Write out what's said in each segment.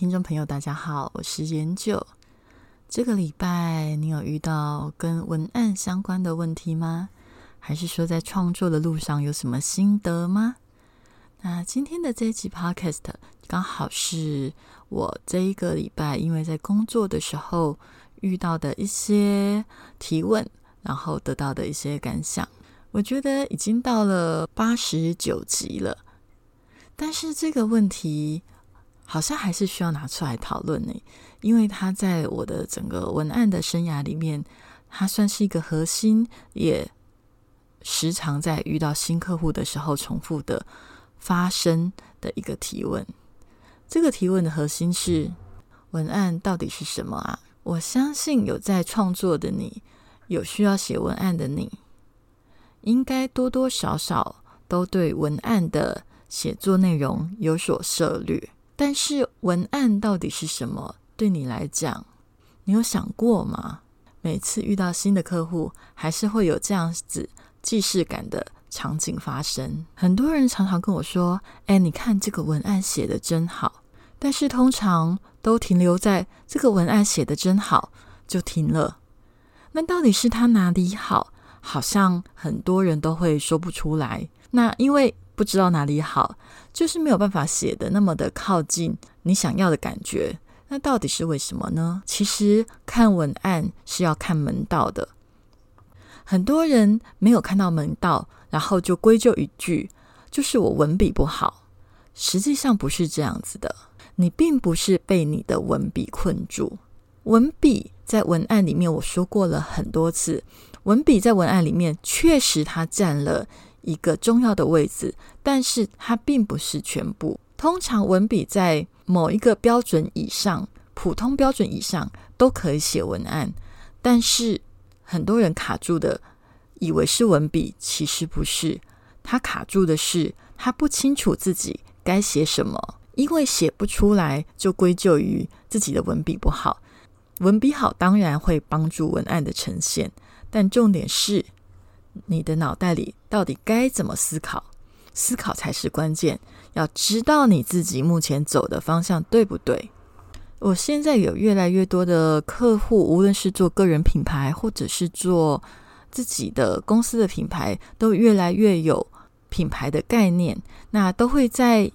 听众朋友，大家好，我是研九。这个礼拜你有遇到跟文案相关的问题吗？还是说在创作的路上有什么心得吗？那今天的这一集 Podcast 刚好是我这一个礼拜因为在工作的时候遇到的一些提问，然后得到的一些感想。我觉得已经到了八十九集了，但是这个问题。好像还是需要拿出来讨论呢，因为它在我的整个文案的生涯里面，它算是一个核心，也时常在遇到新客户的时候重复的发生的一个提问。这个提问的核心是：文案到底是什么啊？我相信有在创作的你，有需要写文案的你，应该多多少少都对文案的写作内容有所涉略。但是文案到底是什么？对你来讲，你有想过吗？每次遇到新的客户，还是会有这样子既视感的场景发生。很多人常常跟我说：“哎，你看这个文案写的真好。”但是通常都停留在这个文案写的真好就停了。那到底是他哪里好？好像很多人都会说不出来。那因为。不知道哪里好，就是没有办法写的那么的靠近你想要的感觉。那到底是为什么呢？其实看文案是要看门道的。很多人没有看到门道，然后就归咎一句，就是我文笔不好。实际上不是这样子的，你并不是被你的文笔困住。文笔在文案里面，我说过了很多次，文笔在文案里面确实它占了。一个重要的位置，但是它并不是全部。通常文笔在某一个标准以上，普通标准以上都可以写文案，但是很多人卡住的，以为是文笔，其实不是。他卡住的是他不清楚自己该写什么，因为写不出来，就归咎于自己的文笔不好。文笔好当然会帮助文案的呈现，但重点是。你的脑袋里到底该怎么思考？思考才是关键。要知道你自己目前走的方向对不对？我现在有越来越多的客户，无论是做个人品牌，或者是做自己的公司的品牌，都越来越有品牌的概念。那都会在。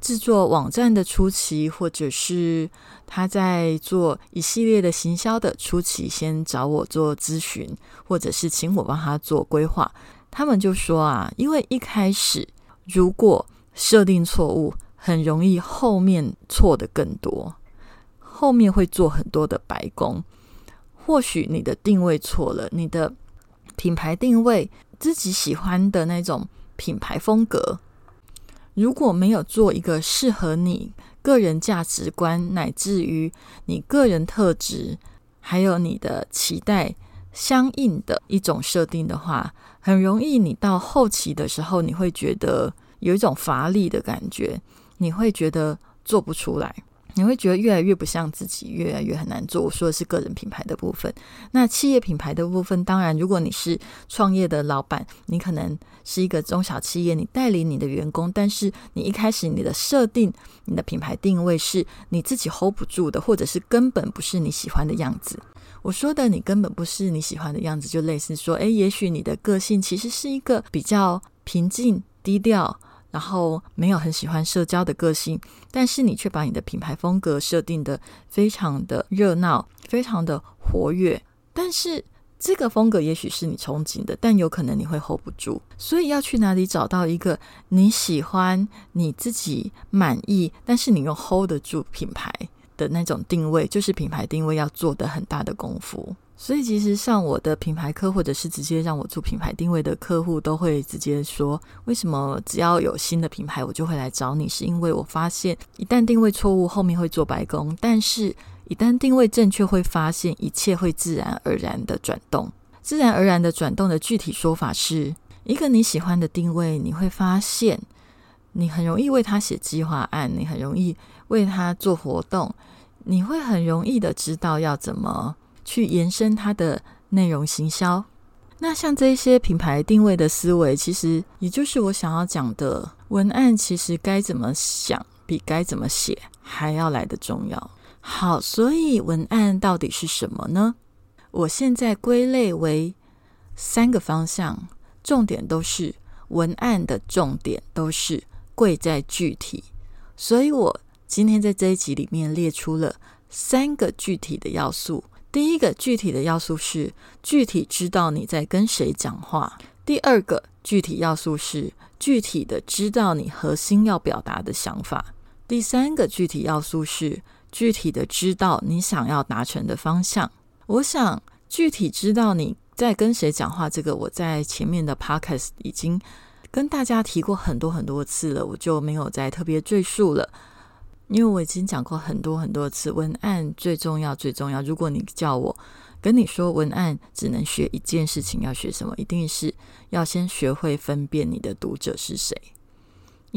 制作网站的初期，或者是他在做一系列的行销的初期，先找我做咨询，或者是请我帮他做规划。他们就说啊，因为一开始如果设定错误，很容易后面错的更多，后面会做很多的白工。或许你的定位错了，你的品牌定位自己喜欢的那种品牌风格。如果没有做一个适合你个人价值观，乃至于你个人特质，还有你的期待相应的一种设定的话，很容易你到后期的时候，你会觉得有一种乏力的感觉，你会觉得做不出来。你会觉得越来越不像自己，越来越很难做。我说的是个人品牌的部分。那企业品牌的部分，当然，如果你是创业的老板，你可能是一个中小企业，你带领你的员工，但是你一开始你的设定，你的品牌定位是你自己 hold 不住的，或者是根本不是你喜欢的样子。我说的你根本不是你喜欢的样子，就类似说，诶，也许你的个性其实是一个比较平静、低调。然后没有很喜欢社交的个性，但是你却把你的品牌风格设定的非常的热闹，非常的活跃。但是这个风格也许是你憧憬的，但有可能你会 hold 不住。所以要去哪里找到一个你喜欢、你自己满意，但是你又 hold 得住品牌的那种定位，就是品牌定位要做的很大的功夫。所以其实上我的品牌课，或者是直接让我做品牌定位的客户，都会直接说：为什么只要有新的品牌，我就会来找你？是因为我发现一旦定位错误，后面会做白工；但是一旦定位正确，会发现一切会自然而然的转动。自然而然的转动的具体说法是一个你喜欢的定位，你会发现你很容易为他写计划案，你很容易为他做活动，你会很容易的知道要怎么。去延伸它的内容行销，那像这些品牌定位的思维，其实也就是我想要讲的文案，其实该怎么想，比该怎么写还要来的重要。好，所以文案到底是什么呢？我现在归类为三个方向，重点都是文案的重点都是贵在具体，所以我今天在这一集里面列出了三个具体的要素。第一个具体的要素是具体知道你在跟谁讲话。第二个具体要素是具体的知道你核心要表达的想法。第三个具体要素是具体的知道你想要达成的方向。我想具体知道你在跟谁讲话，这个我在前面的 podcast 已经跟大家提过很多很多次了，我就没有再特别赘述了。因为我已经讲过很多很多次，文案最重要最重要。如果你叫我跟你说文案只能学一件事情，要学什么？一定是要先学会分辨你的读者是谁。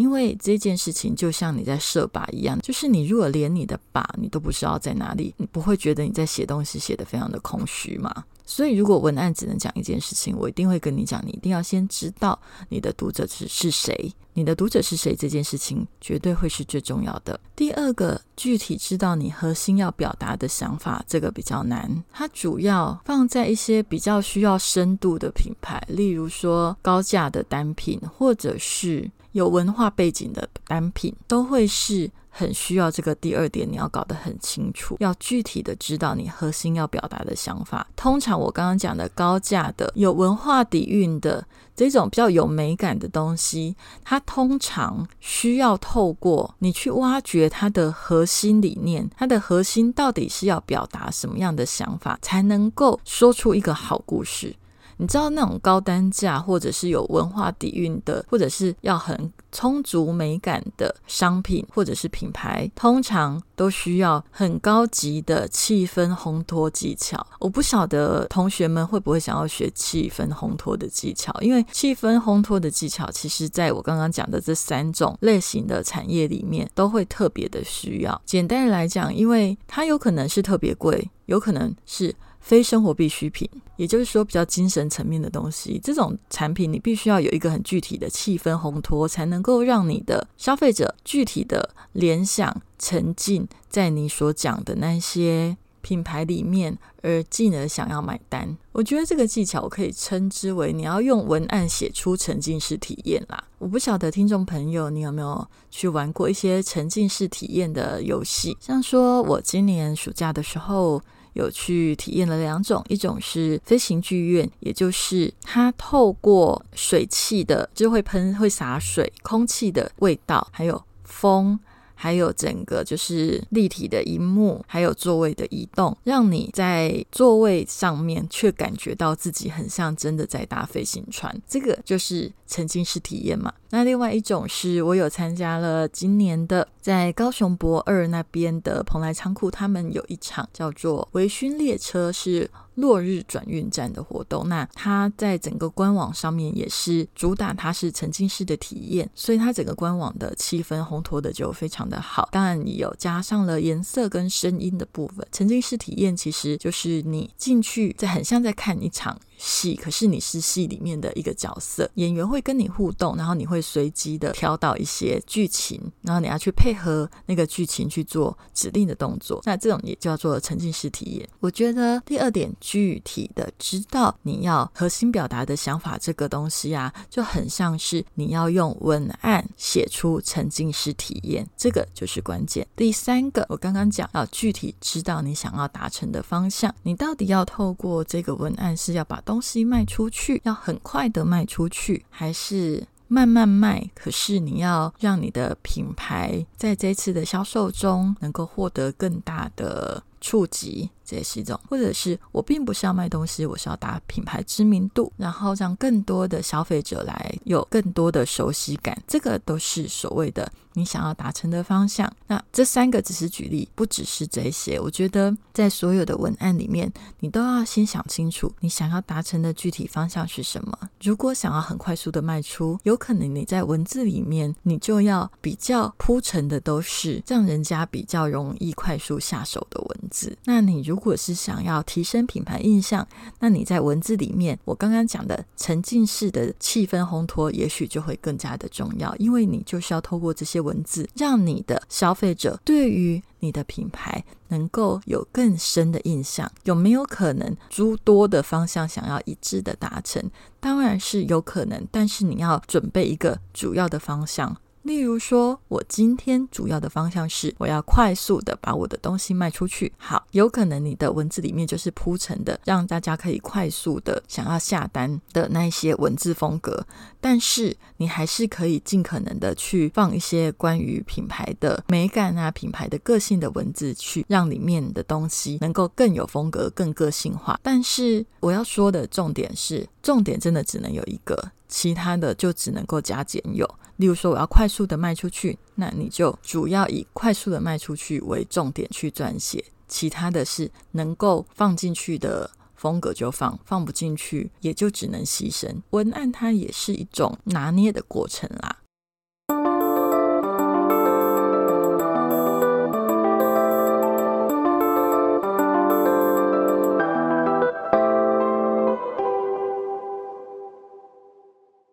因为这件事情就像你在设靶一样，就是你如果连你的靶你都不知道在哪里，你不会觉得你在写东西写得非常的空虚吗？所以，如果文案只能讲一件事情，我一定会跟你讲，你一定要先知道你的读者是是谁，你的读者是谁这件事情绝对会是最重要的。第二个，具体知道你核心要表达的想法，这个比较难。它主要放在一些比较需要深度的品牌，例如说高价的单品，或者是有文化背景的单品，都会是。很需要这个第二点，你要搞得很清楚，要具体的知道你核心要表达的想法。通常我刚刚讲的高价的、有文化底蕴的这种比较有美感的东西，它通常需要透过你去挖掘它的核心理念，它的核心到底是要表达什么样的想法，才能够说出一个好故事。你知道那种高单价，或者是有文化底蕴的，或者是要很充足美感的商品，或者是品牌，通常都需要很高级的气氛烘托技巧。我不晓得同学们会不会想要学气氛烘托的技巧，因为气氛烘托的技巧，其实在我刚刚讲的这三种类型的产业里面，都会特别的需要。简单来讲，因为它有可能是特别贵，有可能是。非生活必需品，也就是说比较精神层面的东西，这种产品你必须要有一个很具体的气氛烘托，才能够让你的消费者具体的联想、沉浸在你所讲的那些品牌里面，而进而想要买单。我觉得这个技巧我可以称之为你要用文案写出沉浸式体验啦。我不晓得听众朋友你有没有去玩过一些沉浸式体验的游戏，像说我今年暑假的时候。有去体验了两种，一种是飞行剧院，也就是它透过水汽的，就会喷、会洒水、空气的味道，还有风。还有整个就是立体的荧幕，还有座位的移动，让你在座位上面却感觉到自己很像真的在搭飞行船，这个就是沉浸式体验嘛。那另外一种是我有参加了今年的在高雄博二那边的蓬莱仓库，他们有一场叫做微醺列车，是。落日转运站的活动，那它在整个官网上面也是主打它是沉浸式的体验，所以它整个官网的气氛烘托的就非常的好。当然，你有加上了颜色跟声音的部分。沉浸式体验其实就是你进去，在很像在看一场。戏，可是你是戏里面的一个角色，演员会跟你互动，然后你会随机的挑到一些剧情，然后你要去配合那个剧情去做指定的动作。那这种也叫做沉浸式体验。我觉得第二点，具体的知道你要核心表达的想法，这个东西啊，就很像是你要用文案写出沉浸式体验，这个就是关键。第三个，我刚刚讲要具体知道你想要达成的方向，你到底要透过这个文案是要把。东西卖出去要很快的卖出去，还是慢慢卖？可是你要让你的品牌在这次的销售中能够获得更大的触及。这也是一种，或者是我并不是要卖东西，我是要打品牌知名度，然后让更多的消费者来有更多的熟悉感，这个都是所谓的你想要达成的方向。那这三个只是举例，不只是这些。我觉得在所有的文案里面，你都要先想清楚你想要达成的具体方向是什么。如果想要很快速的卖出，有可能你在文字里面你就要比较铺陈的都是让人家比较容易快速下手的文字。那你如如如果是想要提升品牌印象，那你在文字里面，我刚刚讲的沉浸式的气氛烘托，也许就会更加的重要，因为你就是要透过这些文字，让你的消费者对于你的品牌能够有更深的印象。有没有可能诸多的方向想要一致的达成？当然是有可能，但是你要准备一个主要的方向。例如说，我今天主要的方向是我要快速的把我的东西卖出去。好，有可能你的文字里面就是铺陈的，让大家可以快速的想要下单的那一些文字风格。但是你还是可以尽可能的去放一些关于品牌的美感啊、品牌的个性的文字，去让里面的东西能够更有风格、更个性化。但是我要说的重点是，重点真的只能有一个，其他的就只能够加减有。例如说，我要快速的卖出去，那你就主要以快速的卖出去为重点去撰写，其他的是能够放进去的风格就放，放不进去也就只能牺牲。文案它也是一种拿捏的过程啦。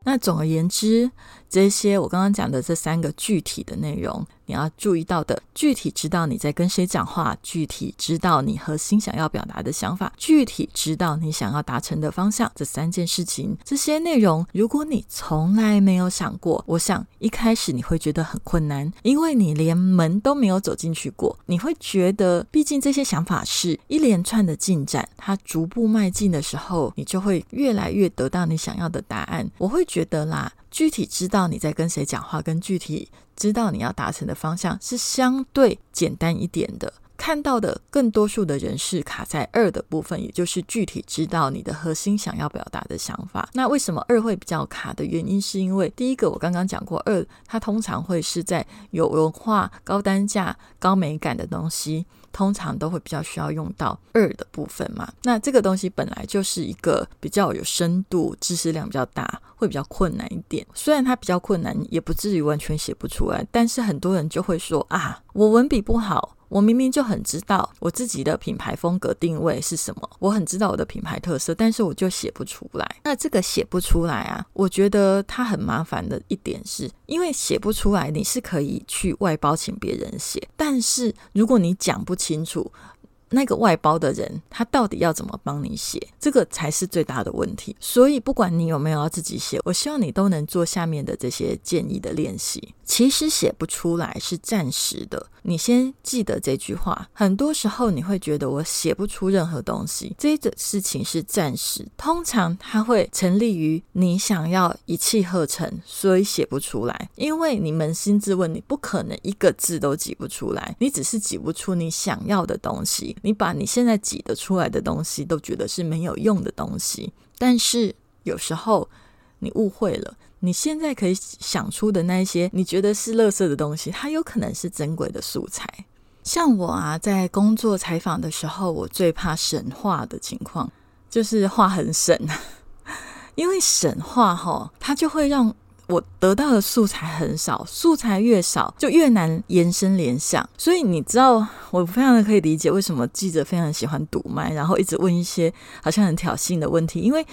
那总而言之，这些我刚刚讲的这三个具体的内容。你要注意到的，具体知道你在跟谁讲话，具体知道你核心想要表达的想法，具体知道你想要达成的方向，这三件事情，这些内容，如果你从来没有想过，我想一开始你会觉得很困难，因为你连门都没有走进去过，你会觉得，毕竟这些想法是一连串的进展，它逐步迈进的时候，你就会越来越得到你想要的答案。我会觉得啦。具体知道你在跟谁讲话，跟具体知道你要达成的方向是相对简单一点的。看到的更多数的人是卡在二的部分，也就是具体知道你的核心想要表达的想法。那为什么二会比较卡的原因，是因为第一个我刚刚讲过，二它通常会是在有文化、高单价、高美感的东西。通常都会比较需要用到二的部分嘛，那这个东西本来就是一个比较有深度、知识量比较大，会比较困难一点。虽然它比较困难，也不至于完全写不出来，但是很多人就会说啊，我文笔不好。我明明就很知道我自己的品牌风格定位是什么，我很知道我的品牌特色，但是我就写不出来。那这个写不出来啊，我觉得它很麻烦的一点是，因为写不出来，你是可以去外包请别人写，但是如果你讲不清楚。那个外包的人，他到底要怎么帮你写？这个才是最大的问题。所以，不管你有没有要自己写，我希望你都能做下面的这些建议的练习。其实写不出来是暂时的，你先记得这句话。很多时候你会觉得我写不出任何东西，这个事情是暂时。通常它会成立于你想要一气呵成，所以写不出来。因为你扪心自问，你不可能一个字都挤不出来，你只是挤不出你想要的东西。你把你现在挤得出来的东西都觉得是没有用的东西，但是有时候你误会了，你现在可以想出的那些你觉得是垃圾的东西，它有可能是珍贵的素材。像我啊，在工作采访的时候，我最怕神话的情况，就是话很省，因为神话哈，它就会让。我得到的素材很少，素材越少就越难延伸联想，所以你知道，我非常的可以理解为什么记者非常喜欢堵麦，然后一直问一些好像很挑衅的问题，因为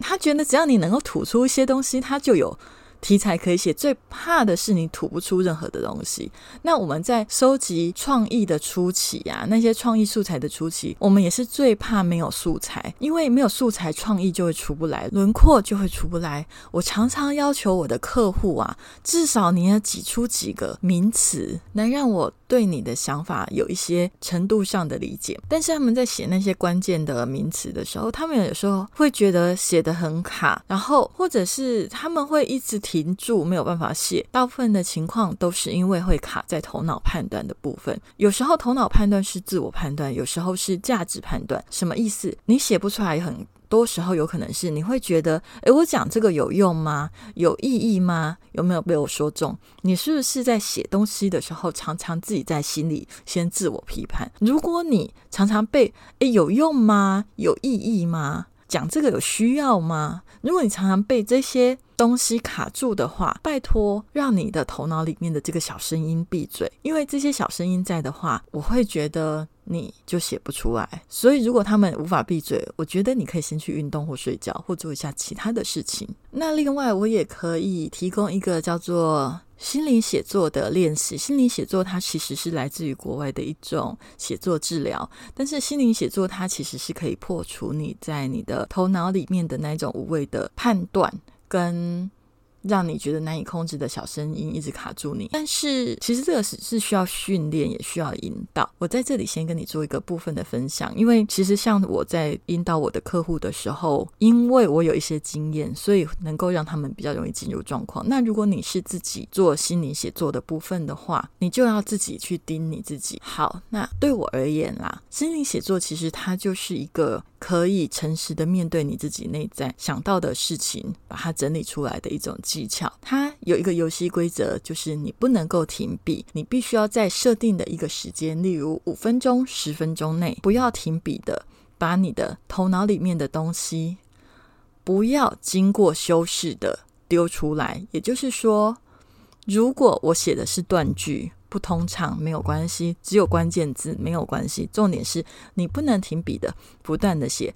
他觉得只要你能够吐出一些东西，他就有。题材可以写，最怕的是你吐不出任何的东西。那我们在收集创意的初期呀，那些创意素材的初期，我们也是最怕没有素材，因为没有素材，创意就会出不来，轮廓就会出不来。我常常要求我的客户啊，至少你要挤出几个名词，能让我对你的想法有一些程度上的理解。但是他们在写那些关键的名词的时候，他们有时候会觉得写的很卡，然后或者是他们会一直。停住，没有办法写。大部分的情况都是因为会卡在头脑判断的部分。有时候头脑判断是自我判断，有时候是价值判断。什么意思？你写不出来，很多时候有可能是你会觉得，诶，我讲这个有用吗？有意义吗？有没有被我说中？你是不是在写东西的时候，常常自己在心里先自我批判？如果你常常被，诶，有用吗？有意义吗？讲这个有需要吗？如果你常常被这些东西卡住的话，拜托让你的头脑里面的这个小声音闭嘴，因为这些小声音在的话，我会觉得你就写不出来。所以如果他们无法闭嘴，我觉得你可以先去运动或睡觉，或做一下其他的事情。那另外，我也可以提供一个叫做。心灵写作的练习，心灵写作它其实是来自于国外的一种写作治疗，但是心灵写作它其实是可以破除你在你的头脑里面的那种无谓的判断跟。让你觉得难以控制的小声音一直卡住你，但是其实这个是是需要训练，也需要引导。我在这里先跟你做一个部分的分享，因为其实像我在引导我的客户的时候，因为我有一些经验，所以能够让他们比较容易进入状况。那如果你是自己做心理写作的部分的话，你就要自己去盯你自己。好，那对我而言啦，心理写作其实它就是一个。可以诚实的面对你自己内在想到的事情，把它整理出来的一种技巧。它有一个游戏规则，就是你不能够停笔，你必须要在设定的一个时间，例如五分钟、十分钟内，不要停笔的把你的头脑里面的东西，不要经过修饰的丢出来。也就是说，如果我写的是断句。不通畅没有关系，只有关键字没有关系。重点是你不能停笔的，不断的写，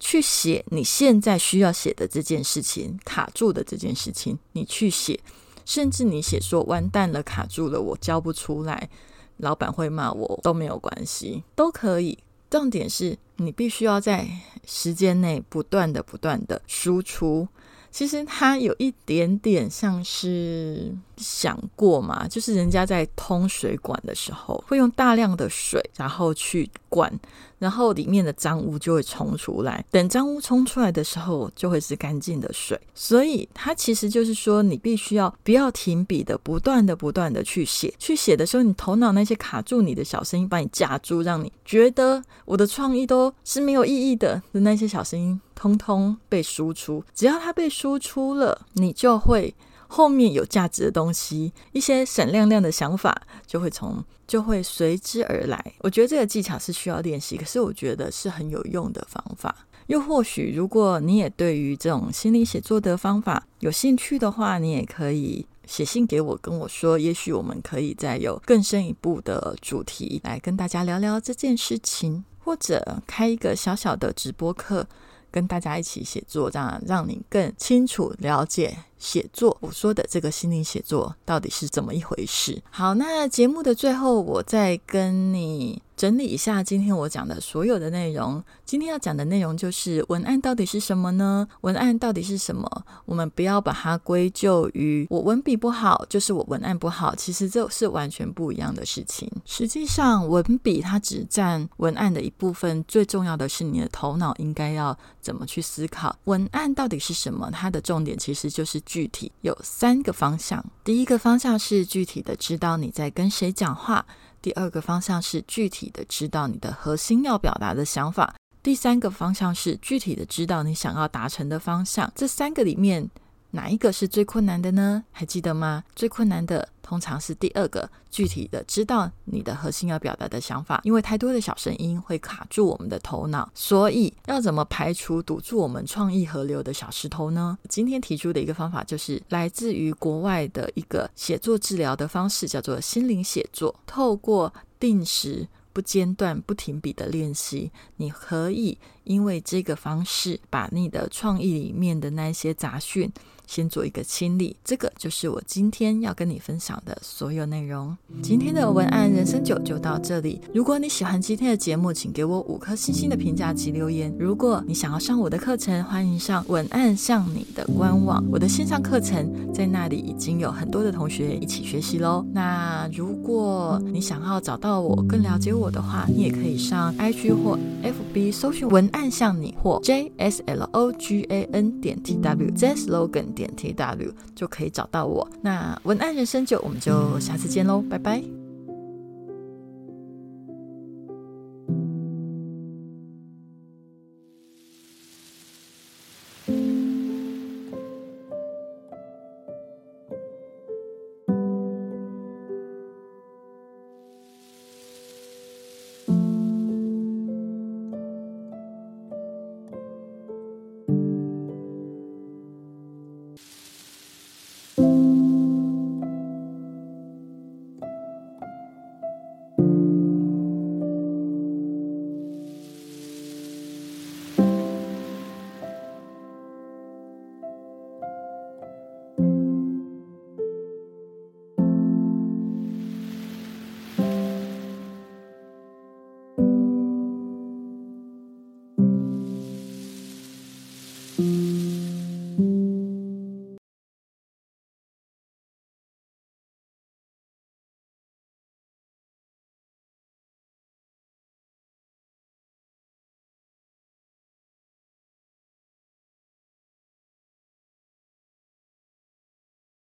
去写你现在需要写的这件事情，卡住的这件事情，你去写。甚至你写说完蛋了，卡住了，我交不出来，老板会骂我都没有关系，都可以。重点是你必须要在时间内不断的、不断的输出。其实它有一点点像是想过嘛，就是人家在通水管的时候，会用大量的水，然后去灌。然后里面的脏污就会冲出来，等脏污冲出来的时候，就会是干净的水。所以它其实就是说，你必须要不要停笔的，不断的、不断的去写。去写的时候，你头脑那些卡住你的小声音，把你夹住，让你觉得我的创意都是没有意义的的那些小声音，通通被输出。只要它被输出了，你就会。后面有价值的东西，一些闪亮亮的想法就会从就会随之而来。我觉得这个技巧是需要练习，可是我觉得是很有用的方法。又或许，如果你也对于这种心理写作的方法有兴趣的话，你也可以写信给我，跟我说，也许我们可以再有更深一步的主题来跟大家聊聊这件事情，或者开一个小小的直播课，跟大家一起写作，这样让你更清楚了解。写作，我说的这个心灵写作到底是怎么一回事？好，那节目的最后，我再跟你整理一下今天我讲的所有的内容。今天要讲的内容就是文案到底是什么呢？文案到底是什么？我们不要把它归咎于我文笔不好，就是我文案不好。其实这是完全不一样的事情。实际上，文笔它只占文案的一部分，最重要的是你的头脑应该要怎么去思考。文案到底是什么？它的重点其实就是。具体有三个方向，第一个方向是具体的知道你在跟谁讲话，第二个方向是具体的知道你的核心要表达的想法，第三个方向是具体的知道你想要达成的方向。这三个里面。哪一个是最困难的呢？还记得吗？最困难的通常是第二个，具体的知道你的核心要表达的想法，因为太多的小声音会卡住我们的头脑，所以要怎么排除堵住我们创意河流的小石头呢？今天提出的一个方法就是来自于国外的一个写作治疗的方式，叫做心灵写作。透过定时不间断、不停笔的练习，你可以因为这个方式把你的创意里面的那些杂讯。先做一个清理，这个就是我今天要跟你分享的所有内容。今天的文案人生九就到这里。如果你喜欢今天的节目，请给我五颗星星的评价及留言。如果你想要上我的课程，欢迎上文案向你的官网，我的线上课程在那里已经有很多的同学一起学习喽。那如果你想要找到我更了解我的话，你也可以上 IG 或 FB 搜寻文案向你或 J S L O G A N 点 T W Z Slogan 点。点 T W 就可以找到我。那文案人生九，我们就下次见喽，拜拜。